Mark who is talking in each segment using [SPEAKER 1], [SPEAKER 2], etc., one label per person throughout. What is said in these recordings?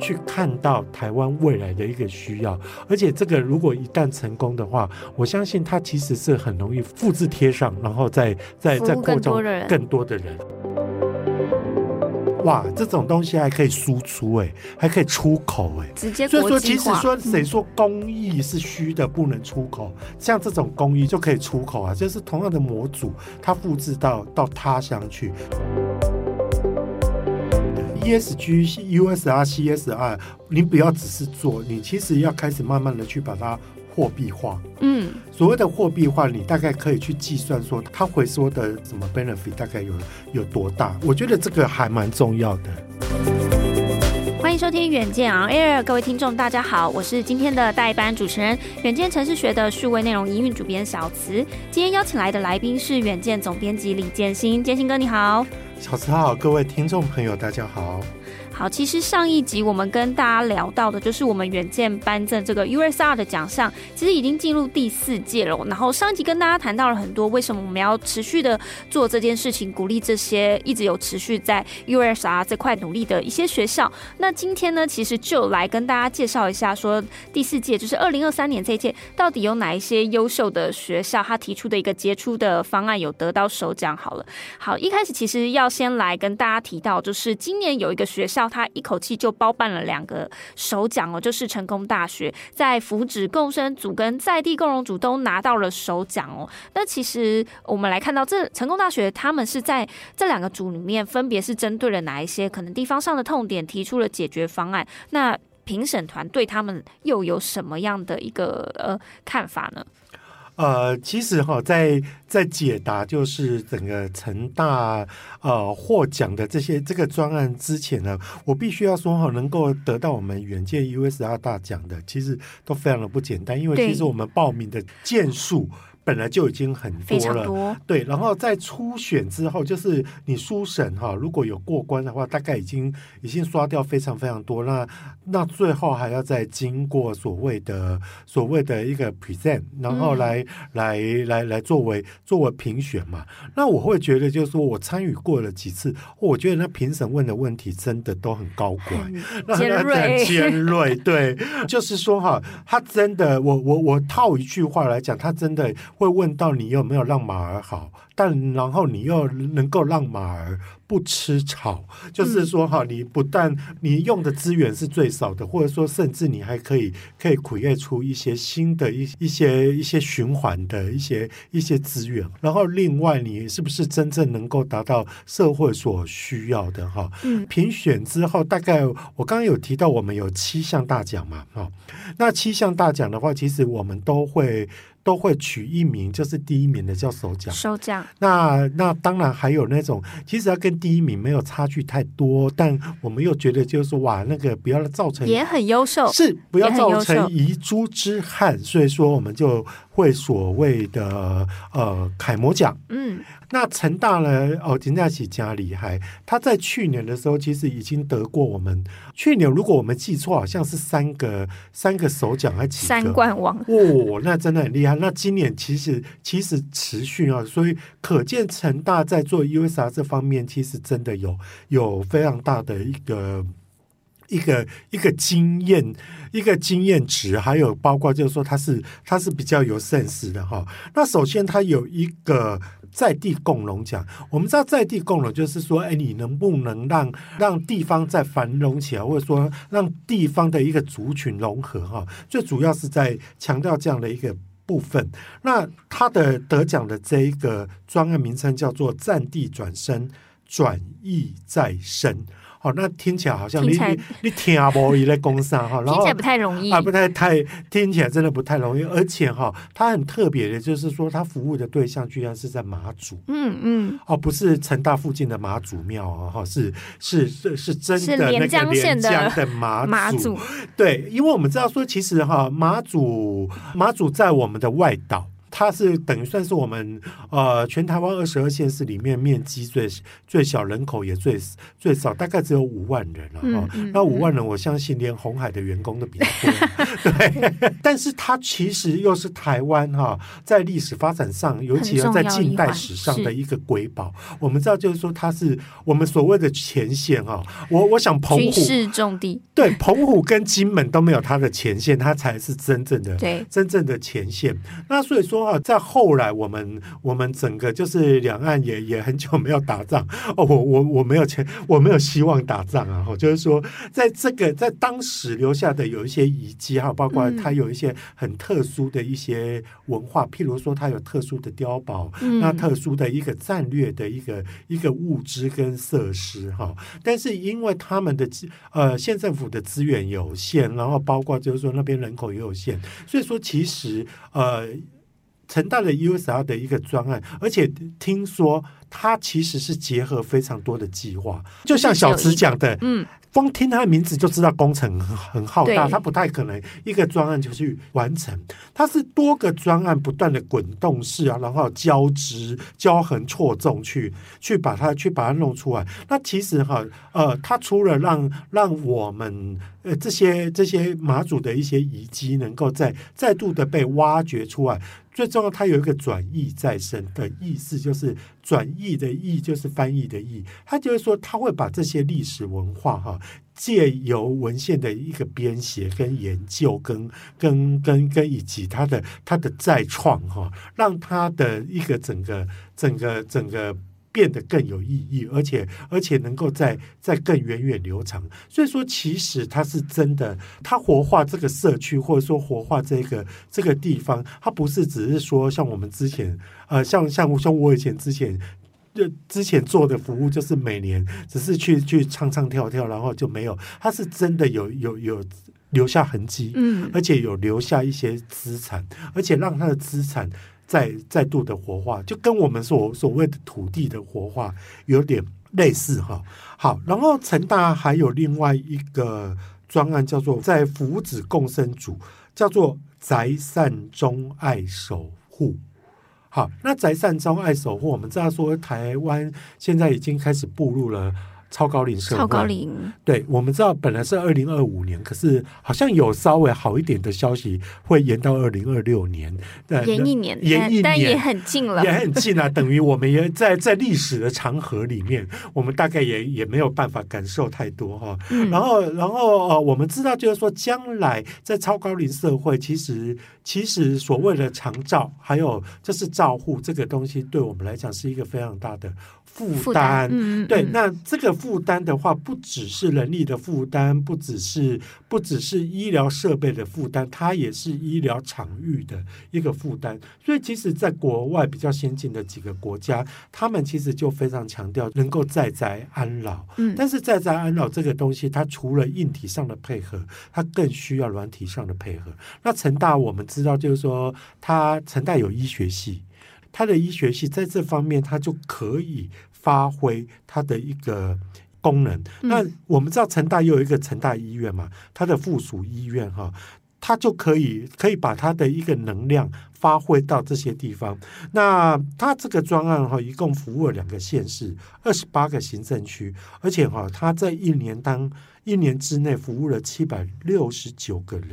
[SPEAKER 1] 去看到台湾未来的一个需要，而且这个如果一旦成功的话，我相信它其实是很容易复制贴上，然后再再再扩充更多的人。哇，这种东西还可以输出哎，还可以出口哎，
[SPEAKER 2] 直接。
[SPEAKER 1] 所以说，其实说谁说工艺是虚的不能出口，像这种工艺就可以出口啊，就是同样的模组，它复制到到他乡去。ESG、USR、CSR，你不要只是做，你其实要开始慢慢的去把它货币化。嗯，所谓的货币化，你大概可以去计算说它回收的什么 benefit 大概有有多大。我觉得这个还蛮重要的。
[SPEAKER 2] 欢迎收听远见 On Air，各位听众大家好，我是今天的代班主持人，远见城市学的数位内容营运主编小慈。今天邀请来的来宾是远见总编辑李建新，建新哥你好。
[SPEAKER 1] 小慈好，各位听众朋友，大家好。
[SPEAKER 2] 好，其实上一集我们跟大家聊到的，就是我们远见颁赠这个 USR 的奖项，其实已经进入第四届了。然后上一集跟大家谈到了很多，为什么我们要持续的做这件事情，鼓励这些一直有持续在 USR 这块努力的一些学校。那今天呢，其实就来跟大家介绍一下，说第四届就是二零二三年这一届，到底有哪一些优秀的学校，他提出的一个杰出的方案有得到首奖。好了，好，一开始其实要先来跟大家提到，就是今年有一个学校。他一口气就包办了两个首奖哦，就是成功大学在福祉共生组跟在地共融组都拿到了首奖哦。那其实我们来看到，这成功大学他们是在这两个组里面，分别是针对了哪一些可能地方上的痛点，提出了解决方案。那评审团对他们又有什么样的一个呃看法呢？
[SPEAKER 1] 呃，其实哈，在在解答就是整个成大呃获奖的这些这个专案之前呢，我必须要说哈，能够得到我们远见 USR 大奖的，其实都非常的不简单，因为其实我们报名的件数。本来就已经很多了，
[SPEAKER 2] 多
[SPEAKER 1] 对，然后在初选之后，就是你初审哈，如果有过关的话，大概已经已经刷掉非常非常多。那那最后还要再经过所谓的所谓的一个 present，然后来、嗯、来来来，作为作为评选嘛。那我会觉得，就是说我参与过了几次，我觉得那评审问的问题真的都很高怪，
[SPEAKER 2] 很尖锐，
[SPEAKER 1] 尖锐，对，就是说哈，他真的，我我我套一句话来讲，他真的。会问到你有没有让马儿好，但然后你又能够让马儿不吃草，就是说哈，你不但你用的资源是最少的，或者说甚至你还可以可以 create 出一些新的一一些一些循环的一些一些资源，然后另外你是不是真正能够达到社会所需要的哈？嗯，评选之后大概我刚刚有提到我们有七项大奖嘛，哈，那七项大奖的话，其实我们都会。都会取一名，就是第一名的叫首奖。
[SPEAKER 2] 首奖。
[SPEAKER 1] 那那当然还有那种，其实要跟第一名没有差距太多，但我们又觉得就是哇，那个不要造成
[SPEAKER 2] 也很优秀，
[SPEAKER 1] 是不要造成遗珠之憾，所以说我们就会所谓的呃楷模奖。嗯。那成大呢？哦，金佳琪加厉害，他在去年的时候其实已经得过我们去年，如果我们记错，好像是三个三个首奖还几个
[SPEAKER 2] 三冠王
[SPEAKER 1] 哦，那真的很厉害。那今年其实其实持续啊，所以可见成大在做 USR 这方面，其实真的有有非常大的一个一个一个经验一个经验值，还有包括就是说他是他是比较有 sense 的哈。那首先他有一个。在地共荣奖，我们知道在地共荣就是说，哎，你能不能让让地方再繁荣起来，或者说让地方的一个族群融合哈？最主要是在强调这样的一个部分。那他的得奖的这一个专案名称叫做“战地转身，转意再生”。好，那听起来好像你你你听不一在工商哈，然后
[SPEAKER 2] 听起来 不太容易。
[SPEAKER 1] 啊，不太太听起来真的不太容易，而且哈，它很特别的，就是说它服务的对象居然是在马祖，嗯嗯，哦，不是成大附近的马祖庙啊，哈，是是是是真的那个连江的马祖，对，因为我们知道说，其实哈马祖马祖在我们的外岛。它是等于算是我们呃全台湾二十二县市里面面积最最小、人口也最最少，大概只有五万人了哈。嗯嗯、那五万人，我相信连红海的员工都比较多。对，但是它其实又是台湾哈在历史发展上，尤其要在近代史上的一个瑰宝。我们知道，就是说它是我们所谓的前线哈。我我想澎湖
[SPEAKER 2] 是重地，
[SPEAKER 1] 对，澎湖跟金门都没有它的前线，它才是真正的
[SPEAKER 2] 对
[SPEAKER 1] 真正的前线。那所以说啊，在后来我们我们整个就是两岸也也很久没有打仗 哦，我我我没有钱，我没有希望打仗啊。就是说，在这个在当时留下的有一些遗迹哈，包括它有一些很特殊的一些文化，嗯、譬如说它有特殊的碉堡，嗯、那特殊的一个战略的一个一个物资跟设施哈。但是因为他们的呃县政府的资源有限，然后包括就是说那边人口也有限，所以说其实呃。成大的 USR 的一个专案，而且听说它其实是结合非常多的计划，就像小池讲的，嗯，光听他的名字就知道工程很很浩大，它不太可能一个专案就去完成，它是多个专案不断的滚动式啊，然后交织、交横错综去去把它去把它弄出来。那其实哈，呃，它除了让让我们呃这些这些马祖的一些遗迹能够再再度的被挖掘出来。最重要，它有一个转译再生的意思，就是转译的译就是翻译的译。他就是说，他会把这些历史文化哈，借由文献的一个编写跟研究，跟跟跟跟以及它的它的再创哈，让它的一个整个整个整个。变得更有意义，而且而且能够在在更源远流长。所以说，其实它是真的，它活化这个社区，或者说活化这个这个地方，它不是只是说像我们之前呃，像像像我以前之前就之前做的服务，就是每年只是去去唱唱跳跳，然后就没有。它是真的有有有留下痕迹，嗯，而且有留下一些资产，而且让它的资产。再再度的活化，就跟我们所所谓的土地的活化有点类似哈。好，然后成大还有另外一个专案，叫做在福祉共生组，叫做宅善中爱守护。好，那宅善中爱守护，我们知道说台湾现在已经开始步入了。超高龄社会，
[SPEAKER 2] 超高龄，
[SPEAKER 1] 对，我们知道本来是二零二五年，可是好像有稍微好一点的消息，会延到二零二六年，
[SPEAKER 2] 延一年，
[SPEAKER 1] 延一年，
[SPEAKER 2] 但也很近了，
[SPEAKER 1] 也很近了，等于我们也在在历史的长河里面，我们大概也也没有办法感受太多哈。嗯、然后，然后呃，我们知道就是说，将来在超高龄社会，其实其实所谓的长照，还有就是照护这个东西，对我们来讲是一个非常大的。负担，嗯、对，那这个负担的话，不只是人力的负担，不只是不只是医疗设备的负担，它也是医疗场域的一个负担。所以，其实，在国外比较先进的几个国家，他们其实就非常强调能够在宅安老。嗯，但是在宅安老这个东西，它除了硬体上的配合，它更需要软体上的配合。那成大我们知道，就是说，它成大有医学系。他的医学系在这方面，他就可以发挥它的一个功能。嗯、那我们知道成大又有一个成大医院嘛，它的附属医院哈，它就可以可以把它的一个能量发挥到这些地方。那它这个专案哈，一共服务了两个县市，二十八个行政区，而且哈，它在一年当。一年之内服务了七百六十九个人，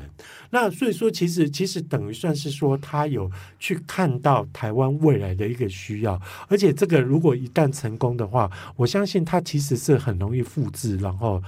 [SPEAKER 1] 那所以说，其实其实等于算是说，他有去看到台湾未来的一个需要，而且这个如果一旦成功的话，我相信他其实是很容易复制，然后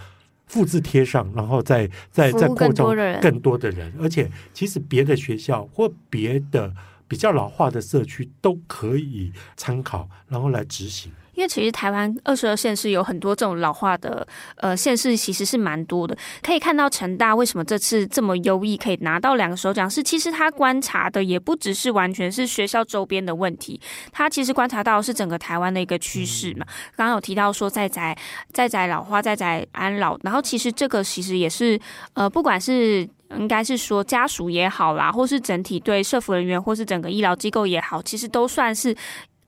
[SPEAKER 1] 复制贴上，然后再再再扩充更多的人，而且其实别的学校或别的比较老化的社区都可以参考，然后来执行。
[SPEAKER 2] 因为其实台湾二十二县市有很多这种老化的呃县市，其实是蛮多的。可以看到成大为什么这次这么优异，可以拿到两个首奖，是其实他观察的也不只是完全是学校周边的问题，他其实观察到是整个台湾的一个趋势嘛。刚刚有提到说在宅在宅老化，在宅安老，然后其实这个其实也是呃，不管是应该是说家属也好啦，或是整体对社服人员或是整个医疗机构也好，其实都算是。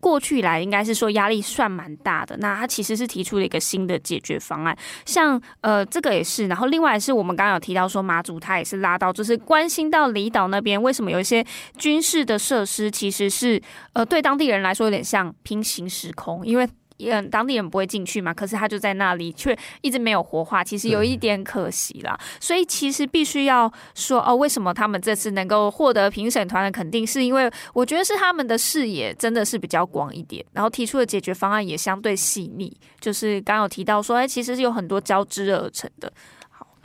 [SPEAKER 2] 过去以来应该是说压力算蛮大的。那他其实是提出了一个新的解决方案，像呃这个也是。然后另外是我们刚刚有提到说马祖他也是拉到，就是关心到离岛那边为什么有一些军事的设施其实是呃对当地人来说有点像平行时空，因为。嗯，当地人不会进去嘛，可是他就在那里，却一直没有活化，其实有一点可惜啦。所以其实必须要说哦，为什么他们这次能够获得评审团的肯定，是因为我觉得是他们的视野真的是比较广一点，然后提出的解决方案也相对细腻。就是刚有提到说，哎，其实是有很多交织而成的。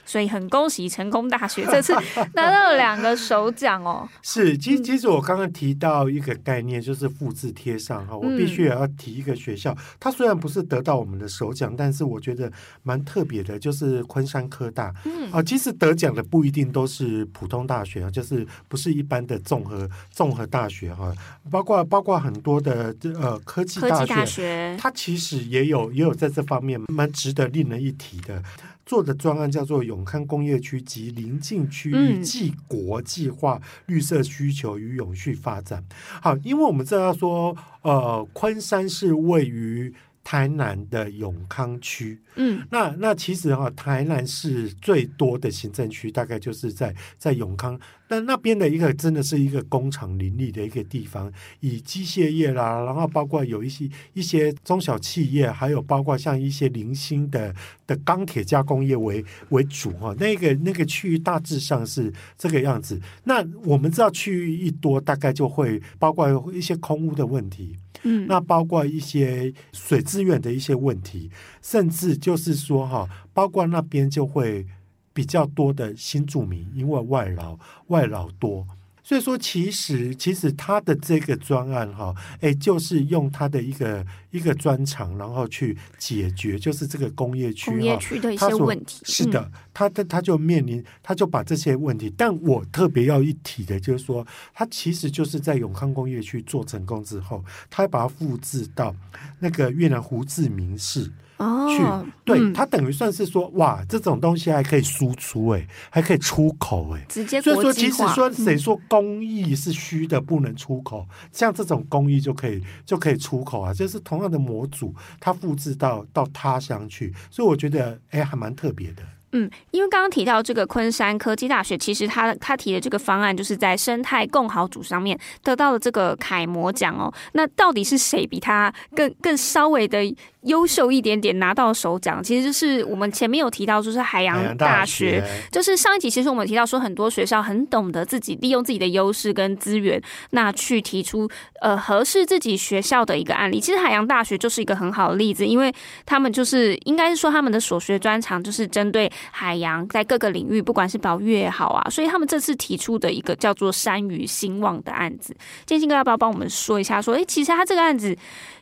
[SPEAKER 2] 所以很恭喜成功大学 这次拿到了两个首奖哦。
[SPEAKER 1] 是，其实其实我刚刚提到一个概念，就是复制贴上哈，我必须也要提一个学校，它虽然不是得到我们的首奖，但是我觉得蛮特别的，就是昆山科大。嗯啊，其实得奖的不一定都是普通大学啊，就是不是一般的综合综合大学哈，包括包括很多的呃科技大学，大学它其实也有也有在这方面蛮值得令人一提的。做的专案叫做永康工业区及邻近区域暨国际化绿色需求与永续发展。好，因为我们知道说，呃，昆山是位于。台南的永康区，嗯，那那其实哈，台南市最多的行政区大概就是在在永康，但那边的一个真的是一个工厂林立的一个地方，以机械业啦，然后包括有一些一些中小企业，还有包括像一些零星的的钢铁加工业为为主哈，那个那个区域大致上是这个样子。那我们知道区域一多，大概就会包括一些空屋的问题。嗯，那包括一些水资源的一些问题，甚至就是说哈，包括那边就会比较多的新住民，因为外劳外劳多。所以说，其实其实他的这个专案哈，哎，就是用他的一个一个专长，然后去解决，就是这个工业区
[SPEAKER 2] 工业区的一些问题。
[SPEAKER 1] 是的，他他他就面临，他就把这些问题。但我特别要一提的，就是说，他其实就是在永康工业区做成功之后，他把它复制到那个越南胡志明市。哦，去对、嗯、它等于算是说，哇，这种东西还可以输出哎，还可以出口哎，
[SPEAKER 2] 直接
[SPEAKER 1] 所以说，即使说谁说工艺是虚的不能出口，嗯、像这种工艺就可以就可以出口啊，就是同样的模组，它复制到到他乡去，所以我觉得哎，还蛮特别的。
[SPEAKER 2] 嗯，因为刚刚提到这个昆山科技大学，其实他他提的这个方案，就是在生态共好组上面得到了这个楷模奖哦。那到底是谁比他更更稍微的优秀一点点拿到首奖？其实就是我们前面有提到，就是海洋大学，大学就是上一集其实我们提到说，很多学校很懂得自己利用自己的优势跟资源，那去提出呃合适自己学校的一个案例。其实海洋大学就是一个很好的例子，因为他们就是应该是说他们的所学专长就是针对。海洋在各个领域，不管是保育也好啊，所以他们这次提出的一个叫做“山鱼兴旺”的案子，建兴哥要不要帮我们说一下？说，哎，其实他这个案子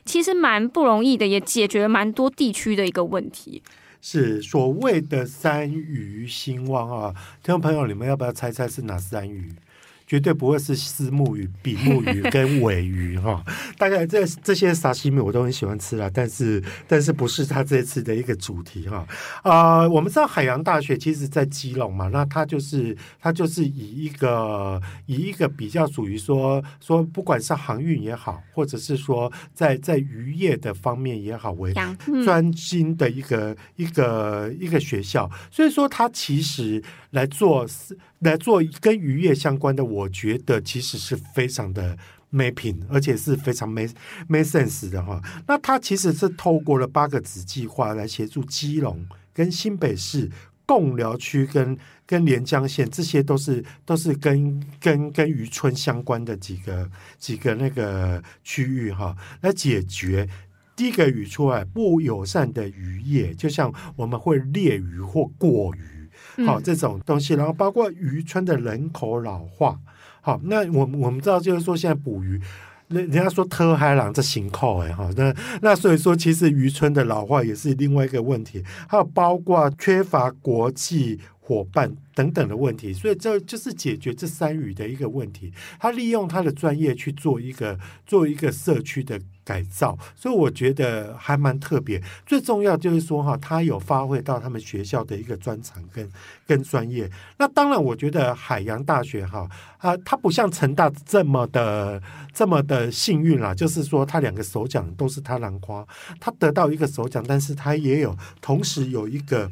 [SPEAKER 2] 其实蛮不容易的，也解决觉得蛮多地区的一个问题。
[SPEAKER 1] 是所谓的“三鱼兴旺”啊，听众朋友，你们要不要猜猜是哪三鱼？绝对不会是丝木鱼、比目鱼跟尾鱼哈，大概这这些沙西米我都很喜欢吃啦，但是但是不是他这次的一个主题哈。啊、呃？我们知道海洋大学其实在基隆嘛，那它就是它就是以一个以一个比较属于说说不管是航运也好，或者是说在在渔业的方面也好为专精的一个一个一个学校，所以说它其实来做来做跟渔业相关的，我觉得其实是非常的没品，而且是非常没没 sense 的哈。那他其实是透过了八个子计划来协助基隆跟新北市贡寮区跟跟连江县，这些都是都是跟跟跟渔村相关的几个几个那个区域哈，来解决第一个语出来不友善的渔业，就像我们会猎鱼或过鱼。好，这种东西，然后包括渔村的人口老化。好，那我我们知道，就是说现在捕鱼，人人家说特海狼这行扣哎哈，那那所以说，其实渔村的老化也是另外一个问题。还有包括缺乏国际伙伴等等的问题，所以这就是解决这三语的一个问题。他利用他的专业去做一个做一个社区的改造，所以我觉得还蛮特别。最重要就是说哈，他有发挥到他们学校的一个专长跟跟专业。那当然，我觉得海洋大学哈啊，他不像成大这么的这么的幸运啦，就是说他两个首奖都是他兰花，他得到一个首奖，但是他也有同时有一个。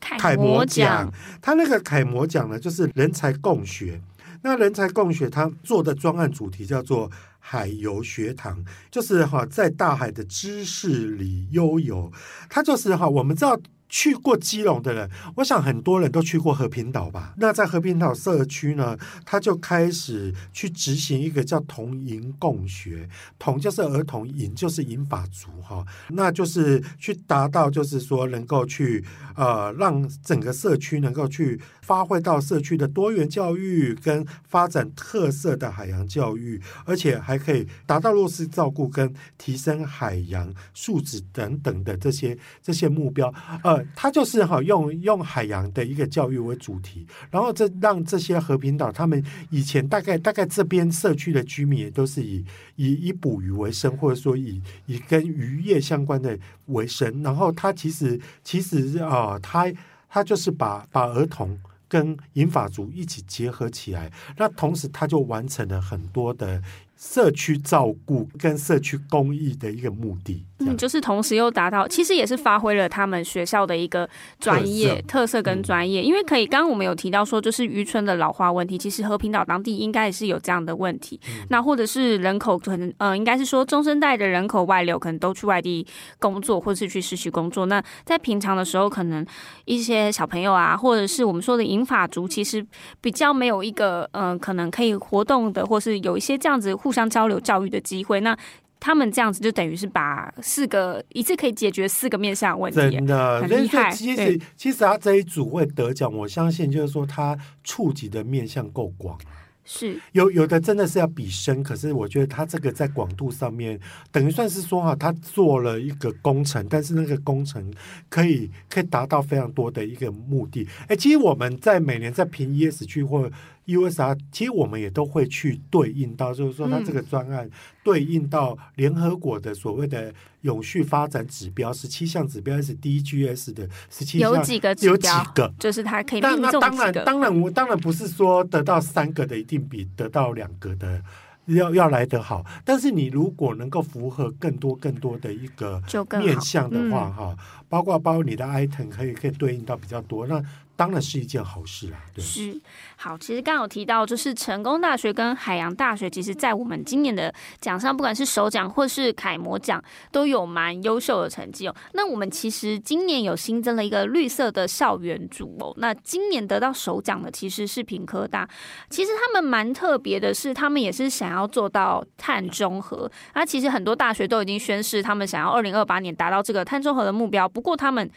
[SPEAKER 1] 楷模奖，他那个楷模奖呢，就是人才共学。那人才共学，他做的专案主题叫做海游学堂，就是哈，在大海的知识里悠游。他就是哈，我们知道。去过基隆的人，我想很多人都去过和平岛吧。那在和平岛社区呢，他就开始去执行一个叫“童银共学”，童就是儿童，银就是银法族哈，那就是去达到，就是说能够去呃，让整个社区能够去发挥到社区的多元教育跟发展特色的海洋教育，而且还可以达到弱势照顾跟提升海洋素质等等的这些这些目标，呃。他就是哈用用海洋的一个教育为主题，然后这让这些和平岛他们以前大概大概这边社区的居民也都是以以以捕鱼为生，或者说以以跟渔业相关的为生。然后他其实其实啊、他他就是把把儿童跟银发族一起结合起来，那同时他就完成了很多的。社区照顾跟社区公益的一个目的，
[SPEAKER 2] 嗯，就是同时又达到，其实也是发挥了他们学校的一个专业特色，跟专业，嗯、因为可以，刚刚我们有提到说，就是渔村的老化问题，其实和平岛当地应该也是有这样的问题，嗯、那或者是人口可能，呃，应该是说中生代的人口外流，可能都去外地工作，或是去实习工作，那在平常的时候，可能一些小朋友啊，或者是我们说的银发族，其实比较没有一个，嗯、呃，可能可以活动的，或是有一些这样子。互相交流教育的机会，那他们这样子就等于是把四个一次可以解决四个面向问题，
[SPEAKER 1] 真的
[SPEAKER 2] 很厉害。
[SPEAKER 1] 其实其实他这一组会得奖，我相信就是说他触及的面向够广。
[SPEAKER 2] 是
[SPEAKER 1] 有有的真的是要比深，可是我觉得他这个在广度上面，等于算是说哈，他做了一个工程，但是那个工程可以可以达到非常多的一个目的。哎，其实我们在每年在评 ESG 或 USR，其实我们也都会去对应到，就是说它这个专案对应到联合国的所谓的永续发展指标，十七项指标是 DGS 的十七项，
[SPEAKER 2] 有几个指标？有几个？就是它可以命中几个。
[SPEAKER 1] 那当然，当然，我当然不是说得到三个的一定比得到两个的要要来得好，但是你如果能够符合更多更多的一个面向的话，哈，包括包括你的 item 可以可以对应到比较多那。当然是一件好事啊！对，
[SPEAKER 2] 是好。其实刚有提到，就是成功大学跟海洋大学，其实在我们今年的奖上，不管是首奖或是楷模奖，都有蛮优秀的成绩哦。那我们其实今年有新增了一个绿色的校园组哦。那今年得到首奖的其实是屏科大。其实他们蛮特别的是，他们也是想要做到碳中和。那其实很多大学都已经宣誓，他们想要二零二八年达到这个碳中和的目标。不过他们。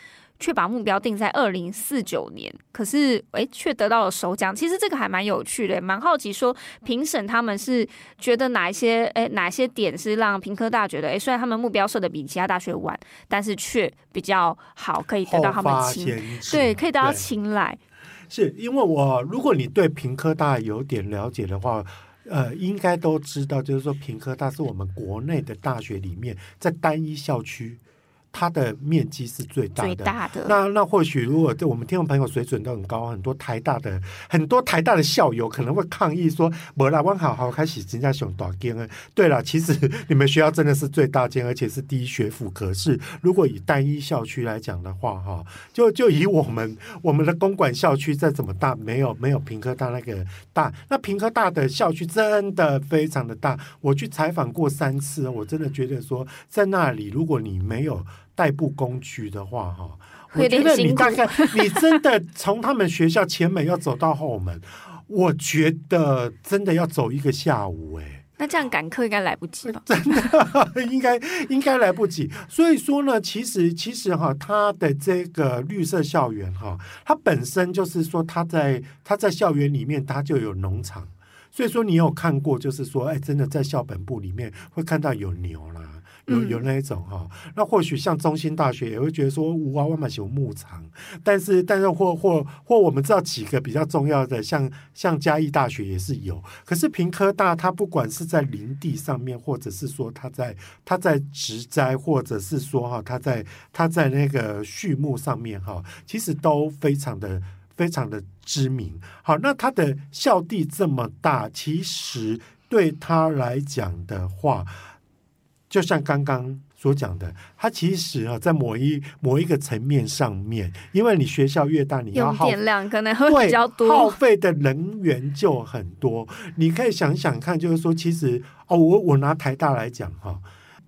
[SPEAKER 2] 却把目标定在二零四九年，可是诶，却得到了首奖。其实这个还蛮有趣的，蛮好奇说评审他们是觉得哪一些诶，哪一些点是让平科大觉得诶，虽然他们目标设的比其他大学晚，但是却比较好，可以得到他们青对，可以得到青睐。
[SPEAKER 1] 是因为我如果你对平科大有点了解的话，呃，应该都知道，就是说平科大是我们国内的大学里面在单一校区。它的面积是最大的，最大的。那那或许如果对我们听众朋友水准都很高，很多台大的很多台大的校友可能会抗议说：“没啦，我好好开始增加熊短间。”对了，其实 你们学校真的是最大间，而且是第一学府。可是如果以单一校区来讲的话，哈，就就以我们我们的公馆校区再怎么大，没有没有平科大那个大。那平科大的校区真的非常的大，我去采访过三次，我真的觉得说在那里，如果你没有代步工具的话，哈，我觉得你大概你真的从他们学校前门要走到后门，我觉得真的要走一个下午，哎，
[SPEAKER 2] 那这样赶课应该来不及吧？
[SPEAKER 1] 真的 应该应该来不及。所以说呢，其实其实哈，它的这个绿色校园哈，它本身就是说，它在它在校园里面它就有农场，所以说你有看过，就是说，哎，真的在校本部里面会看到有牛啦。有有那一种哈。那或许像中心大学也会觉得说，五花万马有牧场，但是但是或或或我们知道几个比较重要的，像像嘉义大学也是有。可是平科大它不管是在林地上面，或者是说它在它在植栽，或者是说哈它在它在那个畜牧上面哈，其实都非常的。非常的知名，好，那它的校地这么大，其实对他来讲的话，就像刚刚所讲的，它其实啊，在某一某一个层面上面，因为你学校越大，你要耗
[SPEAKER 2] 电量可能会比较多，
[SPEAKER 1] 耗费的能源就很多。你可以想想看，就是说，其实哦，我我拿台大来讲哈。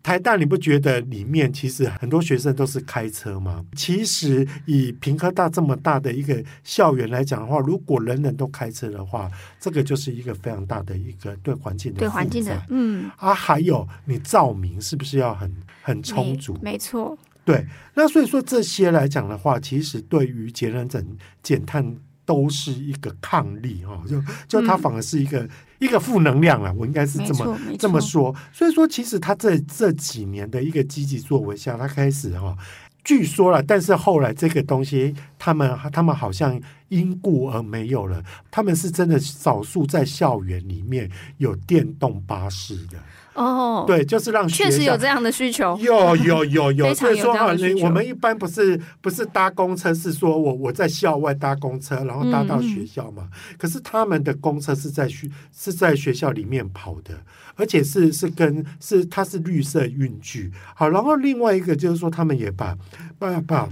[SPEAKER 1] 台大，你不觉得里面其实很多学生都是开车吗？其实以平科大这么大的一个校园来讲的话，如果人人都开车的话，这个就是一个非常大的一个对环境的。
[SPEAKER 2] 对环境的，嗯。
[SPEAKER 1] 啊，还有你照明是不是要很很充足？
[SPEAKER 2] 没，没错。
[SPEAKER 1] 对，那所以说这些来讲的话，其实对于节能减减碳都是一个抗力哈，就就它反而是一个。嗯一个负能量啊，我应该是这么这么说。所以说，其实他这这几年的一个积极作为下，他开始哈，据说了，但是后来这个东西，他们他们好像因故而没有了。他们是真的少数在校园里面有电动巴士的。
[SPEAKER 2] 哦，oh,
[SPEAKER 1] 对，就是让学
[SPEAKER 2] 确实有这样的需求，
[SPEAKER 1] 有有有有，
[SPEAKER 2] 所以说哈，
[SPEAKER 1] 我们一般不是不是搭公车，是说我我在校外搭公车，然后搭到学校嘛。嗯、可是他们的公车是在学是在学校里面跑的，而且是是跟是它是绿色运具。好，然后另外一个就是说，他们也把把把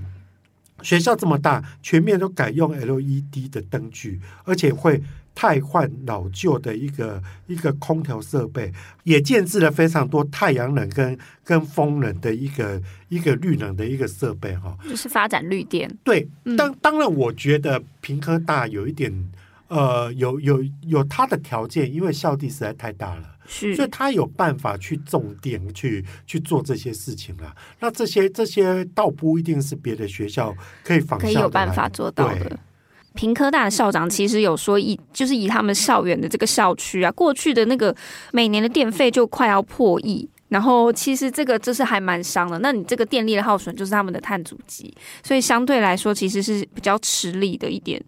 [SPEAKER 1] 学校这么大，全面都改用 LED 的灯具，而且会。汰换老旧的一个一个空调设备，也建置了非常多太阳能跟跟风能的一个一个绿能的一个设备哈，
[SPEAKER 2] 就是发展绿电。
[SPEAKER 1] 对，当当然，我觉得平科大有一点呃，有有有它的条件，因为校地实在太大了，
[SPEAKER 2] 是，
[SPEAKER 1] 所以他有办法去种电去去做这些事情了。那这些这些倒不一定是别的学校可以仿效，可以
[SPEAKER 2] 有办法做到的。屏科大的校长其实有说，以就是以他们校园的这个校区啊，过去的那个每年的电费就快要破亿，然后其实这个就是还蛮伤的。那你这个电力的耗损就是他们的碳足迹，所以相对来说其实是比较吃力的一点。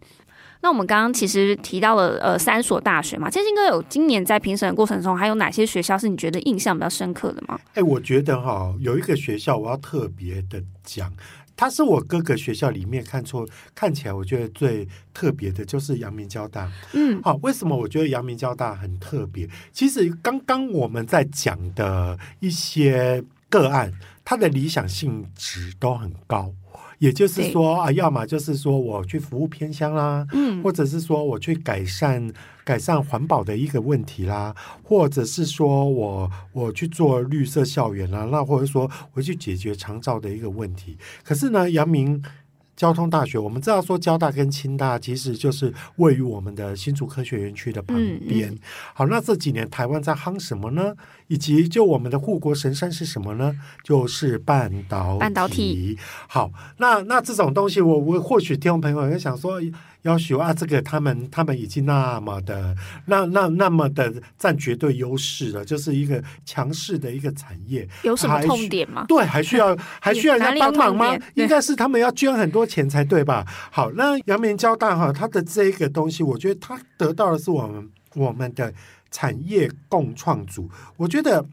[SPEAKER 2] 那我们刚刚其实提到了呃三所大学嘛，建兴哥有今年在评审的过程中，还有哪些学校是你觉得印象比较深刻的吗？
[SPEAKER 1] 哎，我觉得哈有一个学校我要特别的讲。他是我各个学校里面看出看起来我觉得最特别的，就是阳明交大。嗯，好，为什么我觉得阳明交大很特别？其实刚刚我们在讲的一些个案，它的理想性质都很高。也就是说啊，要么就是说我去服务偏乡啦，嗯，或者是说我去改善改善环保的一个问题啦，或者是说我我去做绿色校园啦，那或者说我去解决长照的一个问题。可是呢，杨明。交通大学，我们知道说交大跟清大其实就是位于我们的新竹科学园区的旁边。嗯嗯、好，那这几年台湾在夯什么呢？以及就我们的护国神山是什么呢？就是半导体。
[SPEAKER 2] 半导体。
[SPEAKER 1] 好，那那这种东西我，我我或许听众朋友也想说。要求啊，这个他们他们已经那么的那那那么的占绝对优势了，就是一个强势的一个产业。
[SPEAKER 2] 有什么痛点吗？
[SPEAKER 1] 对，还需要 还需要人家帮忙吗？应该是他们要捐很多钱才对吧？好，那阳明交大哈，它的这个东西，我觉得它得到的是我们我们的产业共创组，我觉得。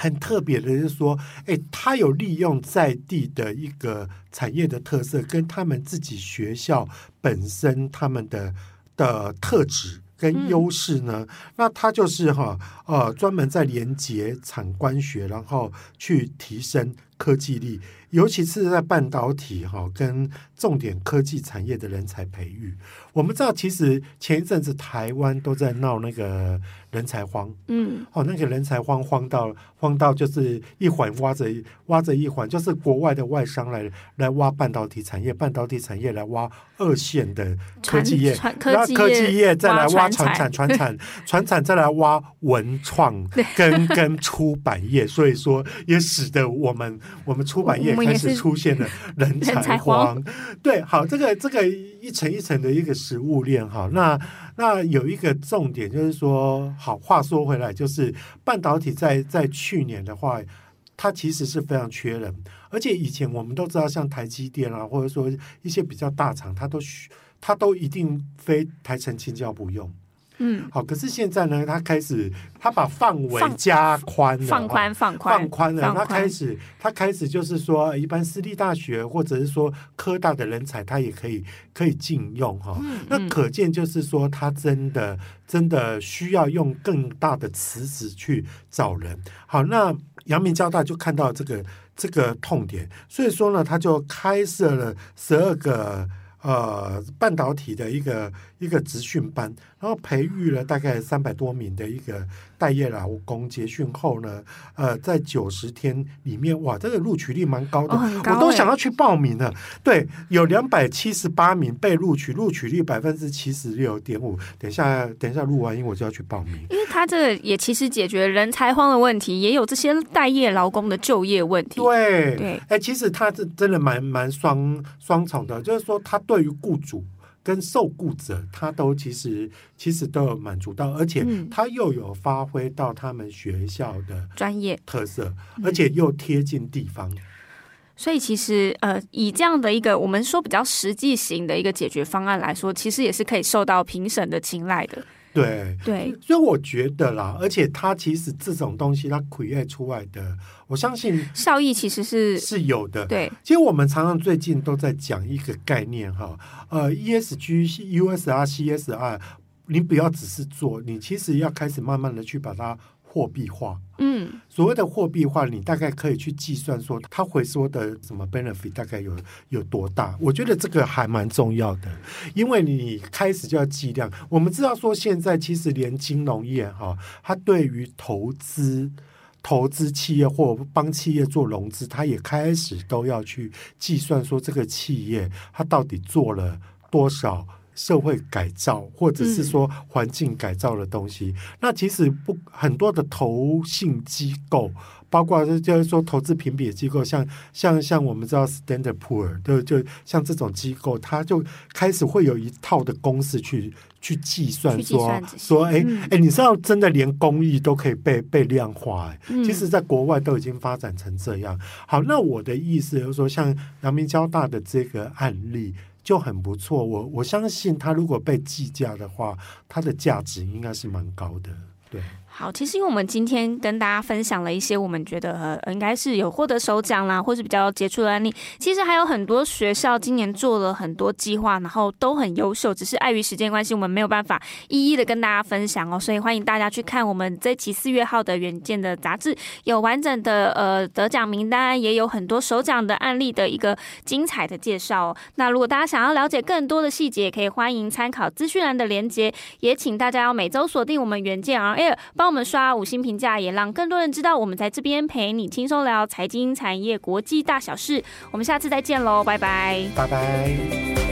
[SPEAKER 1] 很特别的就是说，哎，他有利用在地的一个产业的特色，跟他们自己学校本身他们的的特质跟优势呢，嗯、那他就是哈呃专门在连接产官学，然后去提升科技力，尤其是在半导体哈跟重点科技产业的人才培育。我们知道，其实前一阵子台湾都在闹那个。人才荒，嗯，哦，那个人才荒荒到荒到就是一环挖着挖着一环，就是国外的外商来来挖半导体产业，半导体产业来挖二线的科技业，
[SPEAKER 2] 然后
[SPEAKER 1] 科技业再来挖传产传产传产再来挖文创 跟跟出版业，所以说也使得我们我们出版业开始出现了 人才荒。对，好，这个这个一层一层的一个食物链，哈，那。那有一个重点就是说，好话说回来，就是半导体在在去年的话，它其实是非常缺人，而且以前我们都知道，像台积电啊，或者说一些比较大厂，它都需它都一定非台城青椒不用。
[SPEAKER 2] 嗯，
[SPEAKER 1] 好，可是现在呢，他开始他把范围加宽了，
[SPEAKER 2] 放宽放宽
[SPEAKER 1] 放宽了，他开始他开始就是说，一般私立大学或者是说科大的人才，他也可以可以禁用哈。
[SPEAKER 2] 嗯、
[SPEAKER 1] 那可见就是说，他真的真的需要用更大的池子去找人。好，那阳明交大就看到这个这个痛点，所以说呢，他就开设了十二个呃半导体的一个一个职训班。然后培育了大概三百多名的一个待业劳工，结训后呢，呃，在九十天里面，哇，这个录取率蛮高的，
[SPEAKER 2] 哦高欸、
[SPEAKER 1] 我都想要去报名了。对，有两百七十八名被录取，录取率百分之七十六点五。等一下，等一下录完音我就要去报名，
[SPEAKER 2] 因为他这个也其实解决人才荒的问题，也有这些待业劳工的就业问题。
[SPEAKER 1] 对
[SPEAKER 2] 对，
[SPEAKER 1] 哎，其实他是真的蛮蛮双双重的，就是说他对于雇主。跟受雇者，他都其实其实都有满足到，而且他又有发挥到他们学校的
[SPEAKER 2] 专业
[SPEAKER 1] 特色，而且又贴近地方。
[SPEAKER 2] 所以其实呃，以这样的一个我们说比较实际型的一个解决方案来说，其实也是可以受到评审的青睐的。
[SPEAKER 1] 对
[SPEAKER 2] 对，
[SPEAKER 1] 所以我觉得啦，而且它其实这种东西它 create 出来的，我相信
[SPEAKER 2] 效益其实是
[SPEAKER 1] 是有的。
[SPEAKER 2] 对，
[SPEAKER 1] 其实我们常常最近都在讲一个概念哈，呃，ESG、USR、CSR，你不要只是做，你其实要开始慢慢的去把它。货币化，
[SPEAKER 2] 嗯，
[SPEAKER 1] 所谓的货币化，你大概可以去计算说，它回收的什么 benefit 大概有有多大？我觉得这个还蛮重要的，因为你开始就要计量。我们知道说，现在其实连金融业哈，它对于投资、投资企业或帮企业做融资，它也开始都要去计算说，这个企业它到底做了多少。社会改造，或者是说环境改造的东西，嗯、那其实不很多的投信机构，包括就是说投资评比机构，像像像我们知道 Standard Poor，就就像这种机构，它就开始会有一套的公式去去计算说，说说哎哎，你知道真的连公益都可以被被量化，其实在国外都已经发展成这样。好，那我的意思就是说，像阳明交大的这个案例。就很不错，我我相信他如果被计价的话，它的价值应该是蛮高的，对。
[SPEAKER 2] 好，其实因为我们今天跟大家分享了一些我们觉得呃应该是有获得首奖啦，或是比较杰出的案例。其实还有很多学校今年做了很多计划，然后都很优秀，只是碍于时间关系，我们没有办法一一的跟大家分享哦。所以欢迎大家去看我们这期四月号的远见的杂志，有完整的呃得奖名单，也有很多首奖的案例的一个精彩的介绍哦。那如果大家想要了解更多的细节，也可以欢迎参考资讯栏的连接，也请大家要每周锁定我们远见 On Air 帮。我们刷五星评价，也让更多人知道我们在这边陪你轻松聊财经、产业、国际大小事。我们下次再见喽，拜拜，
[SPEAKER 1] 拜拜。